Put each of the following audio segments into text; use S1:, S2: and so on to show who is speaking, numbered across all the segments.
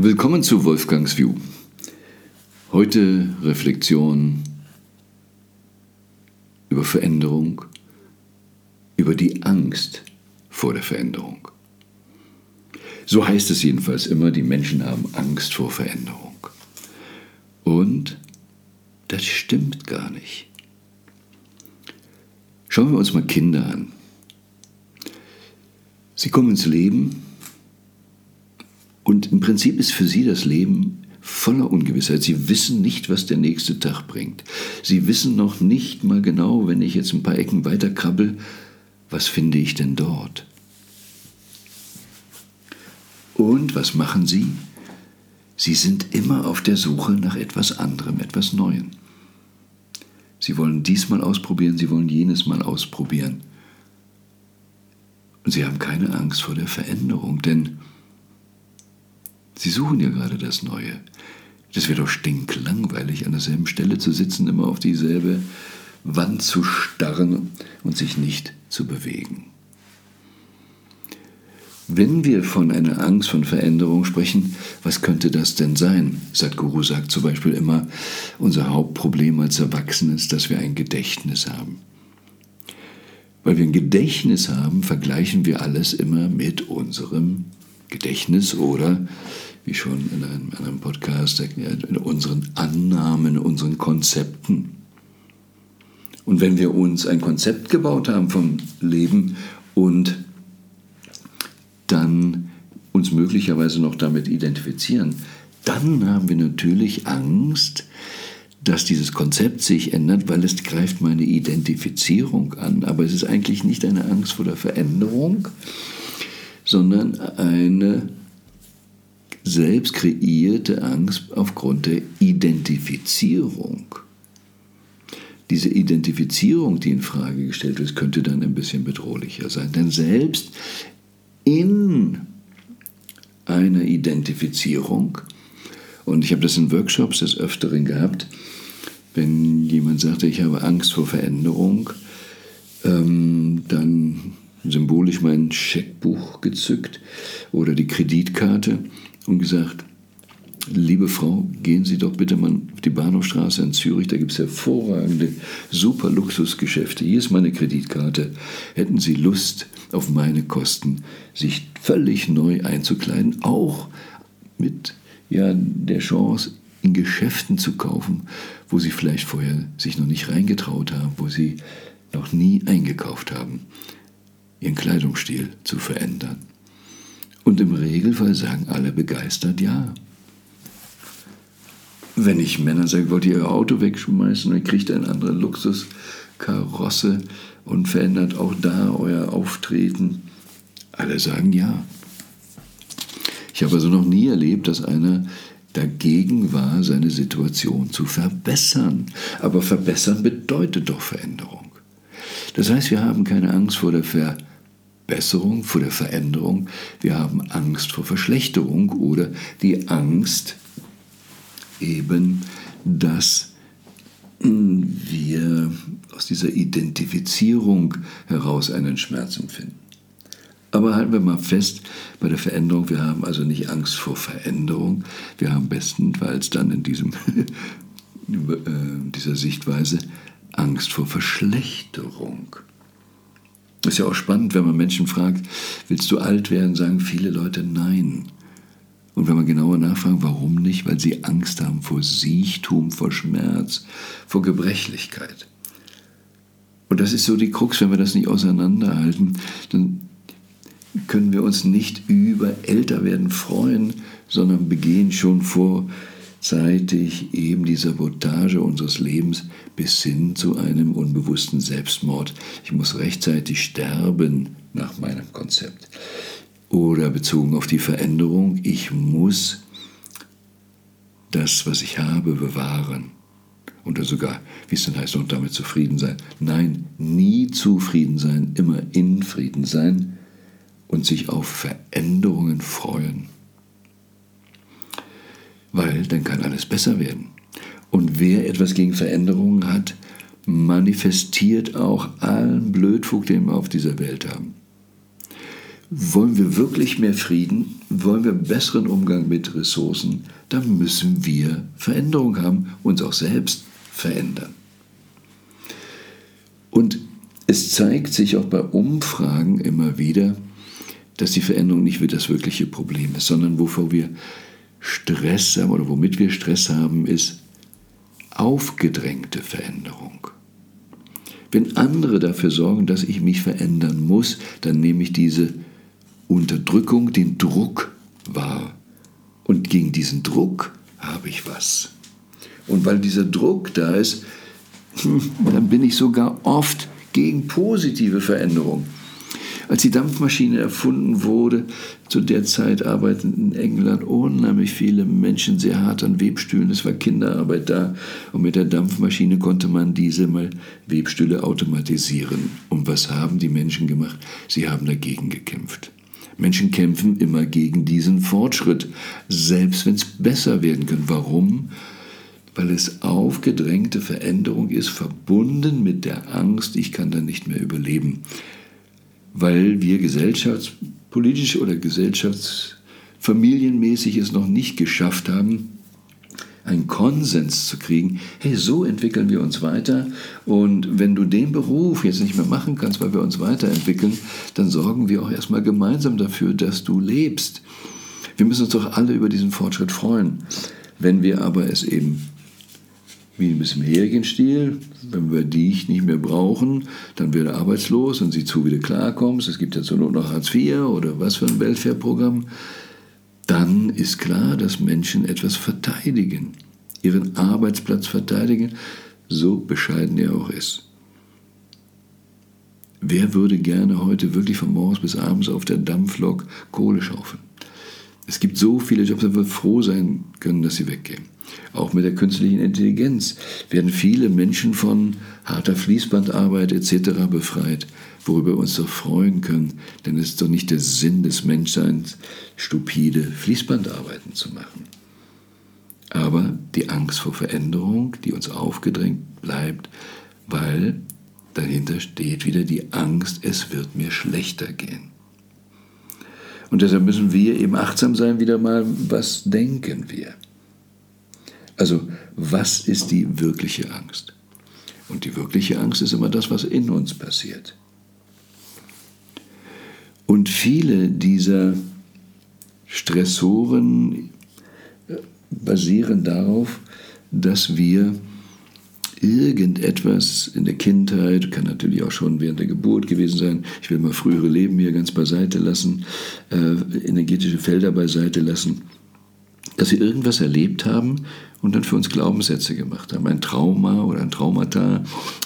S1: Willkommen zu Wolfgangs View. Heute Reflexion über Veränderung, über die Angst vor der Veränderung. So heißt es jedenfalls immer, die Menschen haben Angst vor Veränderung. Und das stimmt gar nicht. Schauen wir uns mal Kinder an. Sie kommen ins Leben und im Prinzip ist für sie das Leben voller Ungewissheit. Sie wissen nicht, was der nächste Tag bringt. Sie wissen noch nicht mal genau, wenn ich jetzt ein paar Ecken weiter krabbel, was finde ich denn dort? Und was machen sie? Sie sind immer auf der Suche nach etwas anderem, etwas Neuem. Sie wollen diesmal ausprobieren, sie wollen jenes Mal ausprobieren. Und sie haben keine Angst vor der Veränderung, denn Sie suchen ja gerade das Neue. Das wäre doch stinklangweilig, an derselben Stelle zu sitzen, immer auf dieselbe Wand zu starren und sich nicht zu bewegen. Wenn wir von einer Angst von Veränderung sprechen, was könnte das denn sein? Sadhguru sagt zum Beispiel immer, unser Hauptproblem als Erwachsene ist, dass wir ein Gedächtnis haben. Weil wir ein Gedächtnis haben, vergleichen wir alles immer mit unserem Gedächtnis oder wie schon in einem anderen Podcast erklärt, in unseren Annahmen, unseren Konzepten. Und wenn wir uns ein Konzept gebaut haben vom Leben und dann uns möglicherweise noch damit identifizieren, dann haben wir natürlich Angst, dass dieses Konzept sich ändert, weil es greift meine Identifizierung an. Aber es ist eigentlich nicht eine Angst vor der Veränderung, sondern eine selbst kreierte Angst aufgrund der Identifizierung. Diese Identifizierung, die in Frage gestellt ist, könnte dann ein bisschen bedrohlicher sein. Denn selbst in einer Identifizierung, und ich habe das in Workshops des Öfteren gehabt, wenn jemand sagte, ich habe Angst vor Veränderung, ähm, dann symbolisch mein Scheckbuch gezückt oder die Kreditkarte und gesagt, liebe Frau, gehen Sie doch bitte mal auf die Bahnhofstraße in Zürich, da gibt es hervorragende, super Luxusgeschäfte. Hier ist meine Kreditkarte. Hätten Sie Lust, auf meine Kosten sich völlig neu einzukleiden, auch mit ja, der Chance, in Geschäften zu kaufen, wo Sie vielleicht vorher sich noch nicht reingetraut haben, wo Sie noch nie eingekauft haben, Ihren Kleidungsstil zu verändern. Und im Regelfall sagen alle begeistert ja. Wenn ich Männer sage, wollt ihr euer Auto wegschmeißen, dann kriegt eine andere Luxuskarosse und verändert auch da euer Auftreten. Alle sagen ja. Ich habe also noch nie erlebt, dass einer dagegen war, seine Situation zu verbessern. Aber verbessern bedeutet doch Veränderung. Das heißt, wir haben keine Angst vor der Veränderung Besserung, vor der Veränderung, wir haben Angst vor Verschlechterung oder die Angst eben, dass wir aus dieser Identifizierung heraus einen Schmerz empfinden. Aber halten wir mal fest, bei der Veränderung, wir haben also nicht Angst vor Veränderung, wir haben bestenfalls dann in diesem, äh, dieser Sichtweise Angst vor Verschlechterung. Das ist ja auch spannend, wenn man Menschen fragt, willst du alt werden, sagen viele Leute nein. Und wenn man genauer nachfragt, warum nicht? Weil sie Angst haben vor Siechtum, vor Schmerz, vor Gebrechlichkeit. Und das ist so die Krux, wenn wir das nicht auseinanderhalten, dann können wir uns nicht über Älterwerden freuen, sondern begehen schon vor zeitig eben die Sabotage unseres Lebens bis hin zu einem unbewussten Selbstmord. Ich muss rechtzeitig sterben nach meinem Konzept. Oder bezogen auf die Veränderung, ich muss das, was ich habe, bewahren. Oder sogar, wie es denn heißt, und damit zufrieden sein. Nein, nie zufrieden sein, immer in Frieden sein und sich auf Veränderungen freuen weil dann kann alles besser werden. Und wer etwas gegen Veränderungen hat, manifestiert auch allen Blödfug, den wir auf dieser Welt haben. wollen wir wirklich mehr Frieden, wollen wir besseren Umgang mit Ressourcen, dann müssen wir Veränderung haben, uns auch selbst verändern. Und es zeigt sich auch bei Umfragen immer wieder, dass die Veränderung nicht das wirkliche Problem ist, sondern wovor wir Stress haben oder womit wir Stress haben, ist aufgedrängte Veränderung. Wenn andere dafür sorgen, dass ich mich verändern muss, dann nehme ich diese Unterdrückung, den Druck wahr. Und gegen diesen Druck habe ich was. Und weil dieser Druck da ist, dann bin ich sogar oft gegen positive Veränderung. Als die Dampfmaschine erfunden wurde, zu der Zeit arbeiteten in England unheimlich viele Menschen sehr hart an Webstühlen. Es war Kinderarbeit da. Und mit der Dampfmaschine konnte man diese mal Webstühle automatisieren. Und was haben die Menschen gemacht? Sie haben dagegen gekämpft. Menschen kämpfen immer gegen diesen Fortschritt, selbst wenn es besser werden kann. Warum? Weil es aufgedrängte Veränderung ist, verbunden mit der Angst, ich kann da nicht mehr überleben weil wir gesellschaftspolitisch oder gesellschaftsfamilienmäßig es noch nicht geschafft haben, einen Konsens zu kriegen, hey, so entwickeln wir uns weiter und wenn du den Beruf jetzt nicht mehr machen kannst, weil wir uns weiterentwickeln, dann sorgen wir auch erstmal gemeinsam dafür, dass du lebst. Wir müssen uns doch alle über diesen Fortschritt freuen. Wenn wir aber es eben wie ein bisschen Hährichenstil. Wenn wir dich nicht mehr brauchen, dann wird er arbeitslos und sieh zu, wie du klarkommst. Es gibt ja zur Not noch Hartz IV oder was für ein Welfare-Programm. Dann ist klar, dass Menschen etwas verteidigen, ihren Arbeitsplatz verteidigen, so bescheiden er auch ist. Wer würde gerne heute wirklich von morgens bis abends auf der Dampflok Kohle schaufeln? Es gibt so viele Jobs, dass wir froh sein können, dass sie weggehen. Auch mit der künstlichen Intelligenz werden viele Menschen von harter Fließbandarbeit etc. befreit, worüber wir uns doch freuen können, denn es ist doch nicht der Sinn des Menschseins, stupide Fließbandarbeiten zu machen. Aber die Angst vor Veränderung, die uns aufgedrängt bleibt, weil dahinter steht wieder die Angst, es wird mir schlechter gehen. Und deshalb müssen wir eben achtsam sein, wieder mal, was denken wir? Also was ist die wirkliche Angst? Und die wirkliche Angst ist immer das, was in uns passiert. Und viele dieser Stressoren basieren darauf, dass wir irgendetwas in der Kindheit, kann natürlich auch schon während der Geburt gewesen sein, ich will mal frühere Leben hier ganz beiseite lassen, äh, energetische Felder beiseite lassen, dass wir irgendwas erlebt haben und dann für uns Glaubenssätze gemacht haben. Ein Trauma oder ein Traumata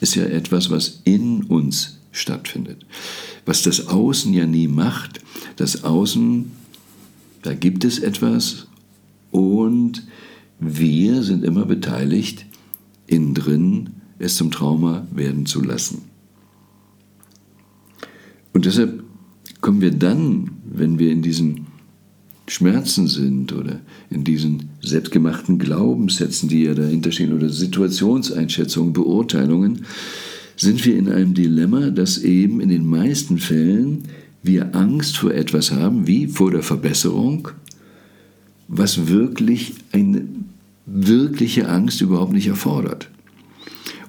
S1: ist ja etwas, was in uns stattfindet. Was das Außen ja nie macht, das Außen, da gibt es etwas und wir sind immer beteiligt, innen drin es zum Trauma werden zu lassen. Und deshalb kommen wir dann, wenn wir in diesen Schmerzen sind oder in diesen selbstgemachten Glaubenssätzen, die ja dahinter stehen, oder Situationseinschätzungen, Beurteilungen, sind wir in einem Dilemma, dass eben in den meisten Fällen wir Angst vor etwas haben, wie vor der Verbesserung, was wirklich eine wirkliche Angst überhaupt nicht erfordert.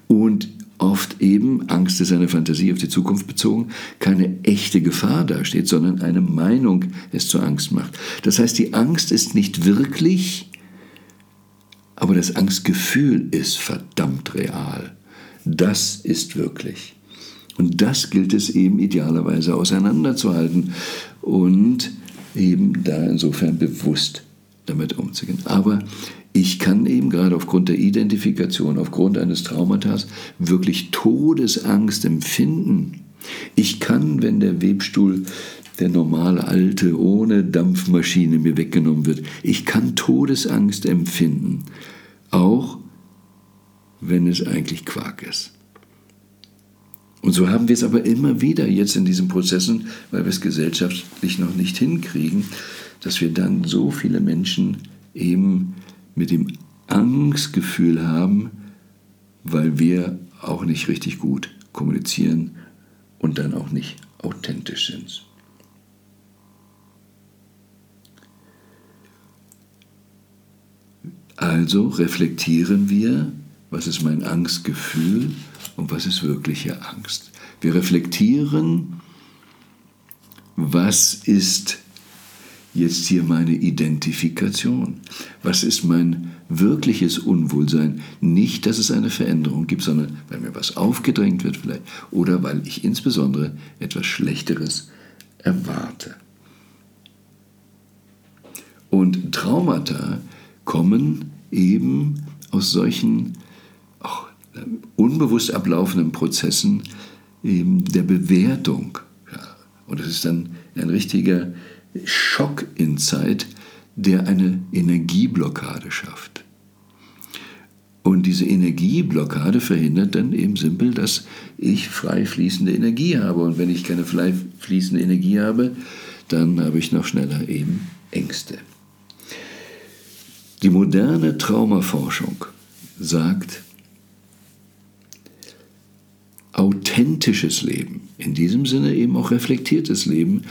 S1: Und oft eben, Angst ist eine Fantasie auf die Zukunft bezogen, keine echte Gefahr dasteht, sondern eine Meinung es zur Angst macht. Das heißt, die Angst ist nicht wirklich, aber das Angstgefühl ist verdammt real. Das ist wirklich. Und das gilt es eben idealerweise auseinanderzuhalten und eben da insofern bewusst damit umzugehen. Aber ich kann eben gerade aufgrund der Identifikation, aufgrund eines Traumatas wirklich Todesangst empfinden. Ich kann, wenn der Webstuhl, der normale alte, ohne Dampfmaschine mir weggenommen wird, ich kann Todesangst empfinden, auch wenn es eigentlich Quark ist. Und so haben wir es aber immer wieder jetzt in diesen Prozessen, weil wir es gesellschaftlich noch nicht hinkriegen, dass wir dann so viele Menschen eben mit dem Angstgefühl haben, weil wir auch nicht richtig gut kommunizieren und dann auch nicht authentisch sind. Also reflektieren wir, was ist mein Angstgefühl und was ist wirkliche Angst. Wir reflektieren, was ist jetzt hier meine Identifikation? Was ist mein wirkliches Unwohlsein? Nicht, dass es eine Veränderung gibt, sondern weil mir was aufgedrängt wird vielleicht oder weil ich insbesondere etwas Schlechteres erwarte. Und Traumata kommen eben aus solchen auch unbewusst ablaufenden Prozessen der Bewertung. Ja. Und es ist dann ein richtiger Schock in Zeit, der eine Energieblockade schafft. Und diese Energieblockade verhindert dann eben simpel, dass ich frei fließende Energie habe. Und wenn ich keine frei fließende Energie habe, dann habe ich noch schneller eben Ängste. Die moderne Traumaforschung sagt, authentisches Leben, in diesem Sinne eben auch reflektiertes Leben,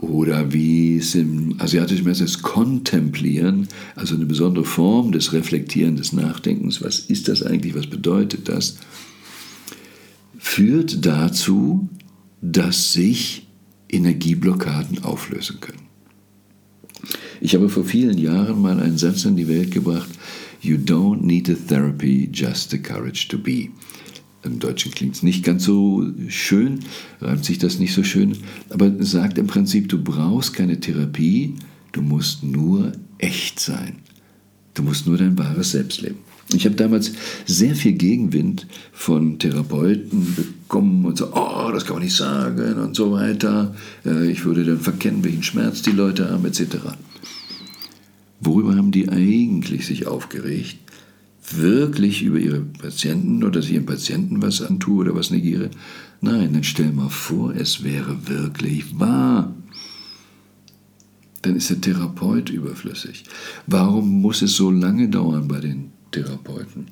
S1: oder wie es im asiatischen Messer ist, kontemplieren, also eine besondere Form des Reflektieren, des Nachdenkens, was ist das eigentlich, was bedeutet das, führt dazu, dass sich Energieblockaden auflösen können. Ich habe vor vielen Jahren mal einen Satz in die Welt gebracht, You don't need a therapy, just the courage to be. Im Deutschen klingt es nicht ganz so schön, reimt sich das nicht so schön, aber sagt im Prinzip, du brauchst keine Therapie, du musst nur echt sein. Du musst nur dein wahres Selbst leben. Ich habe damals sehr viel Gegenwind von Therapeuten bekommen und so, oh, das kann man nicht sagen und so weiter. Äh, ich würde dann verkennen, welchen Schmerz die Leute haben, etc. Worüber haben die eigentlich sich aufgeregt? Wirklich über ihre Patienten oder dass ich ihren Patienten was antue oder was negiere. Nein, dann stell mal vor, es wäre wirklich wahr. Dann ist der Therapeut überflüssig. Warum muss es so lange dauern bei den Therapeuten?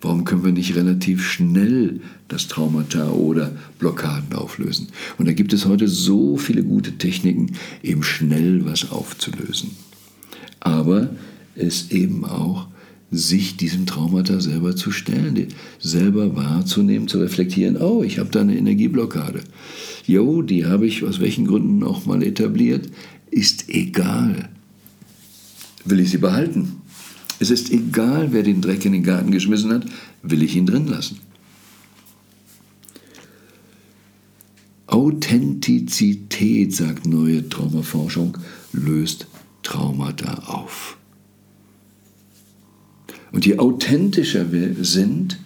S1: Warum können wir nicht relativ schnell das Traumata oder Blockaden auflösen? Und da gibt es heute so viele gute Techniken, eben schnell was aufzulösen. Aber es eben auch sich diesem Traumata selber zu stellen, selber wahrzunehmen, zu reflektieren, oh, ich habe da eine Energieblockade. Jo, die habe ich aus welchen Gründen auch mal etabliert, ist egal. Will ich sie behalten? Es ist egal, wer den Dreck in den Garten geschmissen hat, will ich ihn drin lassen. Authentizität, sagt neue Traumaforschung, löst Traumata auf. Und je authentischer wir sind,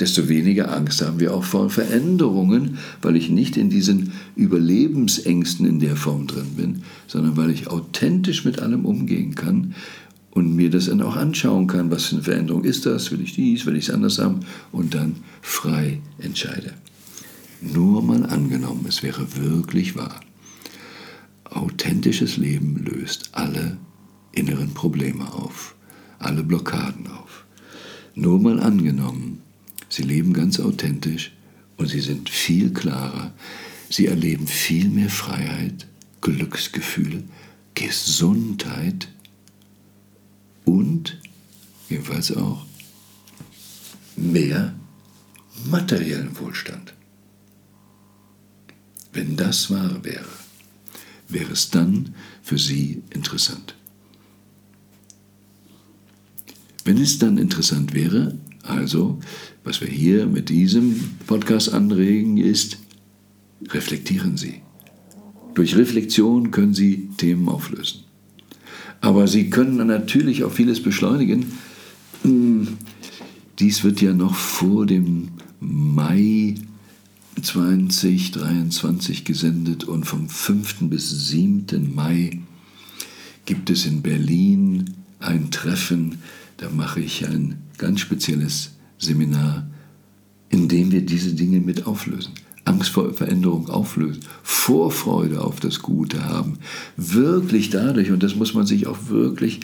S1: desto weniger Angst haben wir auch vor Veränderungen, weil ich nicht in diesen Überlebensängsten in der Form drin bin, sondern weil ich authentisch mit allem umgehen kann und mir das dann auch anschauen kann, was für eine Veränderung ist das, will ich dies, will ich es anders haben und dann frei entscheide. Nur mal angenommen, es wäre wirklich wahr. Authentisches Leben löst alle inneren Probleme auf, alle Blockaden auf. Nur mal angenommen, sie leben ganz authentisch und sie sind viel klarer, sie erleben viel mehr Freiheit, Glücksgefühl, Gesundheit und jedenfalls auch mehr materiellen Wohlstand. Wenn das wahr wäre, wäre es dann für Sie interessant. Wenn es dann interessant wäre, also was wir hier mit diesem Podcast anregen, ist, reflektieren Sie. Durch Reflexion können Sie Themen auflösen. Aber Sie können natürlich auch vieles beschleunigen. Hm, dies wird ja noch vor dem Mai 2023 gesendet und vom 5. bis 7. Mai gibt es in Berlin ein Treffen da mache ich ein ganz spezielles Seminar, in dem wir diese Dinge mit auflösen. Angst vor Veränderung auflösen, Vorfreude auf das Gute haben. Wirklich dadurch, und das muss man sich auch wirklich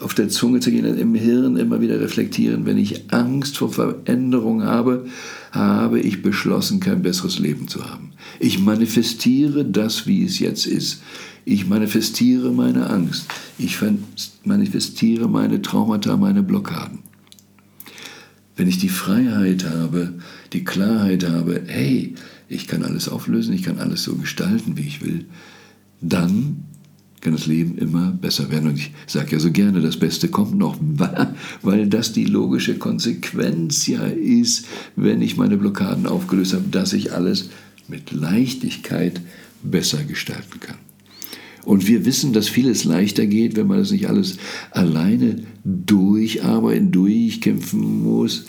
S1: auf der Zunge zu gehen, im Hirn immer wieder reflektieren, wenn ich Angst vor Veränderung habe, habe ich beschlossen, kein besseres Leben zu haben. Ich manifestiere das, wie es jetzt ist. Ich manifestiere meine Angst. Ich manifestiere meine Traumata, meine Blockaden. Wenn ich die Freiheit habe, die Klarheit habe, hey, ich kann alles auflösen, ich kann alles so gestalten, wie ich will, dann kann das Leben immer besser werden. Und ich sage ja so gerne, das Beste kommt noch, weil das die logische Konsequenz ja ist, wenn ich meine Blockaden aufgelöst habe, dass ich alles mit Leichtigkeit besser gestalten kann. Und wir wissen, dass vieles leichter geht, wenn man das nicht alles alleine durcharbeiten, durchkämpfen muss.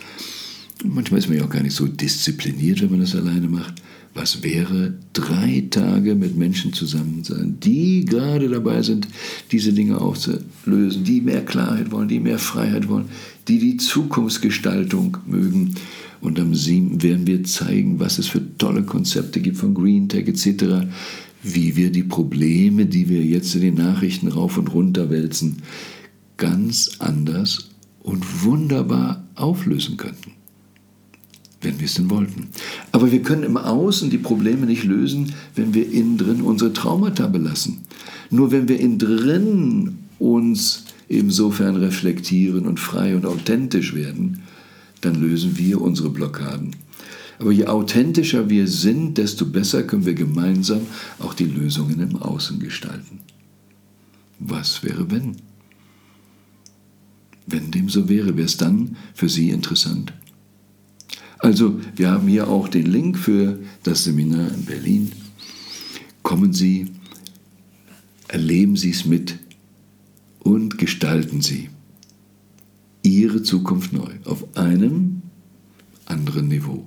S1: Manchmal ist man ja auch gar nicht so diszipliniert, wenn man das alleine macht. Was wäre drei Tage mit Menschen zusammen sein, die gerade dabei sind, diese Dinge aufzulösen, die mehr Klarheit wollen, die mehr Freiheit wollen, die die Zukunftsgestaltung mögen. Und am 7. werden wir zeigen, was es für tolle Konzepte gibt von Green Tech etc., wie wir die Probleme, die wir jetzt in den Nachrichten rauf und runter wälzen, ganz anders und wunderbar auflösen könnten wenn wir es denn wollten. Aber wir können im Außen die Probleme nicht lösen, wenn wir innen drin unsere Traumata belassen. Nur wenn wir innen drin uns insofern reflektieren und frei und authentisch werden, dann lösen wir unsere Blockaden. Aber je authentischer wir sind, desto besser können wir gemeinsam auch die Lösungen im Außen gestalten. Was wäre, wenn? Wenn dem so wäre, wäre es dann für Sie interessant? Also, wir haben hier auch den Link für das Seminar in Berlin. Kommen Sie, erleben Sie es mit und gestalten Sie Ihre Zukunft neu auf einem anderen Niveau.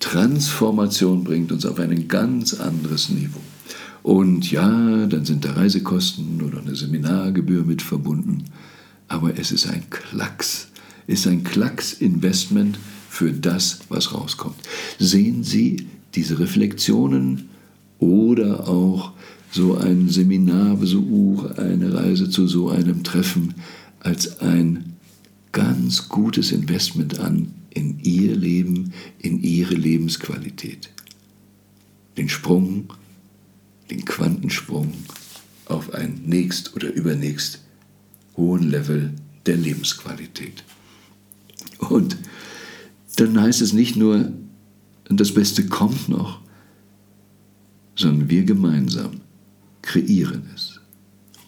S1: Transformation bringt uns auf ein ganz anderes Niveau. Und ja, dann sind da Reisekosten oder eine Seminargebühr mit verbunden, aber es ist ein Klacks, ist ein Klacks-Investment für das, was rauskommt. Sehen Sie diese Reflexionen oder auch so ein Seminarbesuch, eine Reise zu so einem Treffen als ein ganz gutes Investment an in Ihr Leben, in Ihre Lebensqualität. Den Sprung, den Quantensprung auf ein nächst oder übernächst hohen Level der Lebensqualität. Und dann heißt es nicht nur, das Beste kommt noch, sondern wir gemeinsam kreieren es,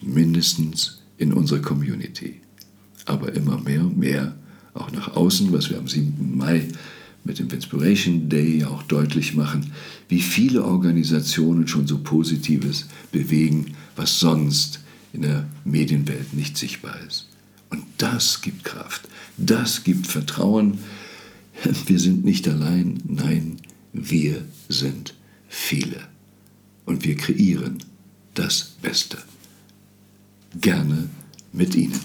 S1: mindestens in unserer Community, aber immer mehr und mehr auch nach außen, was wir am 7. Mai mit dem Inspiration Day auch deutlich machen, wie viele Organisationen schon so Positives bewegen, was sonst in der Medienwelt nicht sichtbar ist. Und das gibt Kraft, das gibt Vertrauen, wir sind nicht allein, nein, wir sind viele. Und wir kreieren das Beste. Gerne mit Ihnen.